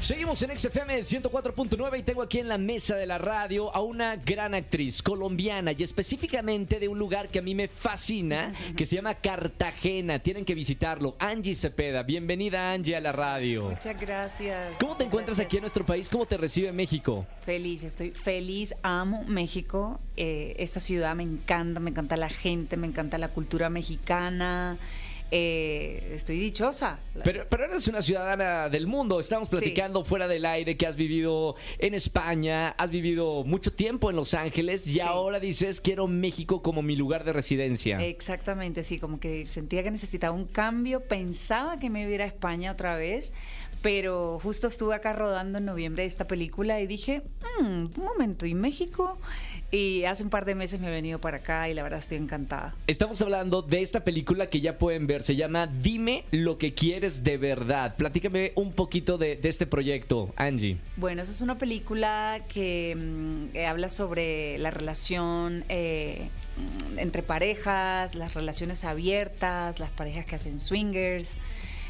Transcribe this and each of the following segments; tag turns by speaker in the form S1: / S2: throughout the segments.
S1: Seguimos en XFM 104.9 y tengo aquí en la mesa de la radio a una gran actriz colombiana y específicamente de un lugar que a mí me fascina, que se llama Cartagena. Tienen que visitarlo. Angie Cepeda. Bienvenida Angie a la radio.
S2: Muchas gracias.
S1: ¿Cómo te encuentras
S2: Gracias.
S1: aquí en nuestro país? ¿Cómo te recibe México?
S2: Feliz, estoy feliz, amo México. Eh, esta ciudad me encanta, me encanta la gente, me encanta la cultura mexicana. Eh, estoy dichosa.
S1: Pero, pero eres una ciudadana del mundo. Estamos
S2: Sí.
S1: platicando fuera del aire que has vivido en España, has vivido mucho tiempo en Los Ángeles y
S2: Sí.
S1: ahora dices quiero México como mi lugar de residencia.
S2: Exactamente, sí, como que sentía que necesitaba un cambio, pensaba que me iba a ir a España otra vez, pero justo estuve acá rodando en noviembre esta película y dije, "Mm, un momento, ¿y México? Y hace un par de meses me he venido para acá y la verdad estoy encantada.
S1: Estamos hablando de esta película que ya pueden ver, se llama Dime lo que quieres de verdad. Platícame un poquito de, de este proyecto, Angie.
S2: Bueno, esa es una película que, mm, que habla sobre la relación eh, entre parejas, las relaciones abiertas, las parejas que hacen swingers.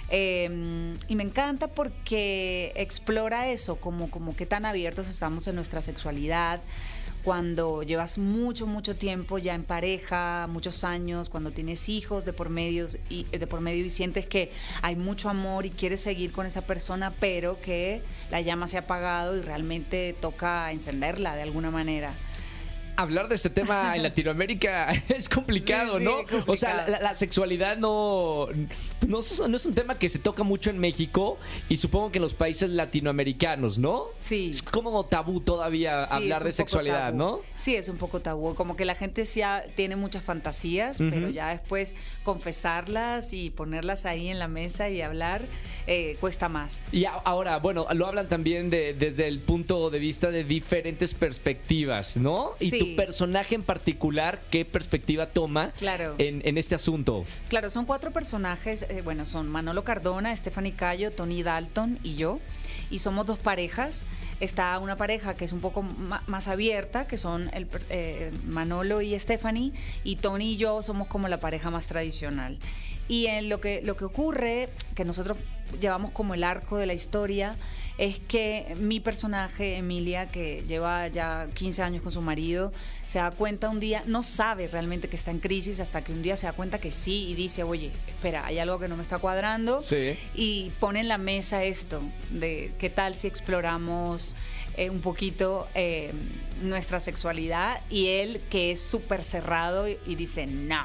S2: Eh, y me encanta porque explora eso, como, como qué tan abiertos estamos en nuestra sexualidad cuando llevas mucho, mucho tiempo ya en pareja, muchos años, cuando tienes hijos de por medio y, de por medio y sientes que hay mucho amor y quieres seguir con esa persona, pero que la llama se ha apagado y realmente toca encenderla de alguna manera.
S1: Hablar de este tema en Latinoamérica es complicado,
S2: Sí, sí,
S1: ¿no?
S2: es complicado.
S1: O sea, la, la sexualidad no, no, es- no es un tema que se toca mucho en México y supongo que en los países latinoamericanos, ¿no?
S2: Sí.
S1: Es como tabú todavía
S2: Sí,
S1: hablar de sexualidad,
S2: tabú.
S1: ¿no?
S2: Sí, es un poco tabú. Como que la gente sí ha- tiene muchas fantasías, pero ya después confesarlas y ponerlas ahí en la mesa y hablar eh, cuesta más.
S1: Y ahora, bueno, lo hablan también de, desde el punto de vista de diferentes perspectivas, ¿no? Y
S2: Sí.
S1: Tu personaje en particular, ¿qué perspectiva toma
S2: Claro.
S1: en, en este asunto?
S2: Claro, son cuatro personajes, eh, bueno, son Manolo Cardona, Stephanie Cayo, Tony Dalton y yo. Y somos dos parejas. Está una pareja que es un poco más abierta, que son el, eh, Manolo y Stephanie, y Tony y yo somos como la pareja más tradicional. Y en lo que, lo que ocurre, que nosotros llevamos como el arco de la historia, es que mi personaje, Emilia, que lleva ya 15 años con su marido, se da cuenta un día, no sabe realmente que está en crisis hasta que un día se da cuenta que sí y dice, oye, espera, hay algo que no me está cuadrando.
S1: Sí.
S2: Y pone en la mesa esto, de qué tal si exploramos eh, un poquito eh, nuestra sexualidad y él que es súper cerrado y, y dice, no.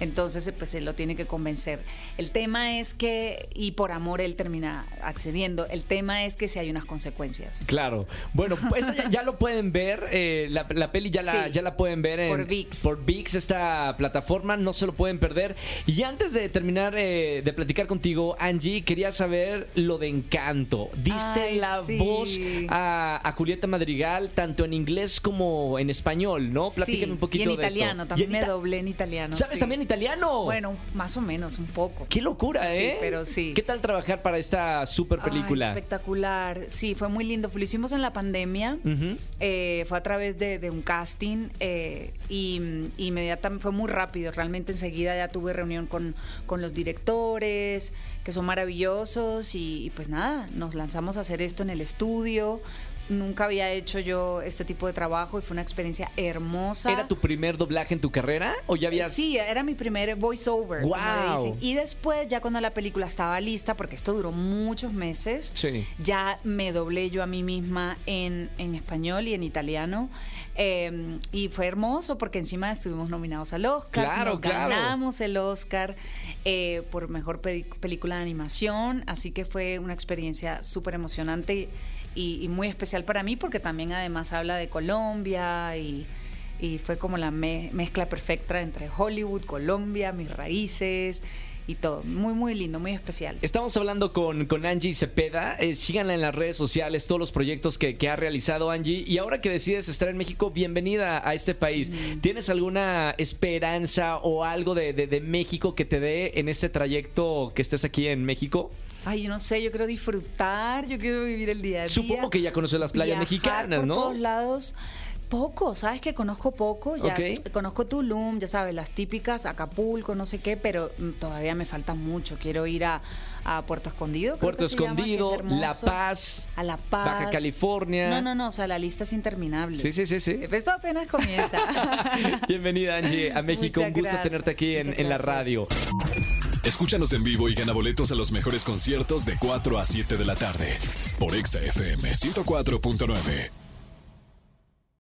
S2: Entonces, pues él lo tiene que convencer. El tema es que, y por amor él termina accediendo, el tema es que si hay unas consecuencias.
S1: Claro. Bueno, pues esto ya, ya lo pueden ver. eh, la, la peli ya la,
S2: Sí.
S1: ya la pueden ver en,
S2: Por ViX.
S1: Por ViX, esta plataforma. No se lo pueden perder. Y antes de terminar eh, de platicar contigo, Angie, quería saber lo de Encanto. Diste
S2: Ay,
S1: la
S2: sí.
S1: voz a, a Julieta Madrigal, tanto en inglés como en español, ¿no? Platícame un poquito
S2: y en
S1: de esto.
S2: italiano,
S1: Y
S2: también
S1: en
S2: me doblé en italiano.
S1: ¿Sabes también italiano?
S2: Bueno, más o menos, un poco.
S1: Qué locura,
S2: Sí,
S1: ¿eh?
S2: pero sí.
S1: ¿Qué tal trabajar para esta super
S2: Ay,
S1: película?
S2: espectacular. Sí, fue muy lindo. Lo hicimos en la pandemia. Eh, fue a través de, de un casting eh, y mm, inmediatamente fue muy rápido. Realmente enseguida ya tuve reunión con, con los directores, que son maravillosos, y, y pues nada, nos lanzamos a hacer esto en el estudio. Nunca había hecho yo este tipo de trabajo y fue una experiencia hermosa.
S1: ¿Era tu primer doblaje en tu carrera? ¿O ya habías.?
S2: Sí, era mi primer voiceover. como dicen. Y después, ya cuando la película estaba lista, porque esto duró muchos meses,
S1: Sí.
S2: ya me doblé yo a mí misma en, en español y en italiano. Eh, y fue hermoso porque encima estuvimos nominados al Oscar.
S1: Claro,
S2: nos
S1: claro.
S2: ganamos el Oscar eh, por mejor película de animación. Así que fue una experiencia súper emocionante y, muy especial para mí porque también además habla de Colombia y, y fue como la me- mezcla perfecta entre Hollywood, Colombia, mis raíces y todo. Muy, muy lindo, muy especial.
S1: Estamos hablando con, con Angie Cepeda. Eh, síganla en las redes sociales, todos los proyectos que, que ha realizado Angie. Y ahora que decides estar en México, bienvenida a este país. ¿Tienes alguna esperanza o algo de, de- de México que te dé en este trayecto que estés aquí en México?
S2: Ay, yo no sé, yo quiero disfrutar, yo quiero vivir el día a día.
S1: Supongo que ya conoces las playas
S2: viajar
S1: mexicanas,
S2: por
S1: ¿no?
S2: todos lados. Poco, sabes que conozco poco, ya
S1: Ok.
S2: conozco Tulum, ya sabes, las típicas, Acapulco, no sé qué, pero mm, todavía me falta mucho. Quiero ir a, a Puerto Escondido. creo
S1: Puerto
S2: que se llama, que es
S1: Escondido, La. Paz,
S2: a La Paz,
S1: Baja California.
S2: No, no, no, o sea, la lista es interminable.
S1: Sí, sí, sí, sí.
S2: Esto apenas comienza.
S1: Bienvenida, Angie, a México.
S2: Muchas
S1: Un gusto
S2: gracias,
S1: tenerte aquí en, en la radio.
S3: Escúchanos en vivo y gana boletos a los mejores conciertos de 4 a 7 de la tarde por Exa FM 104.9.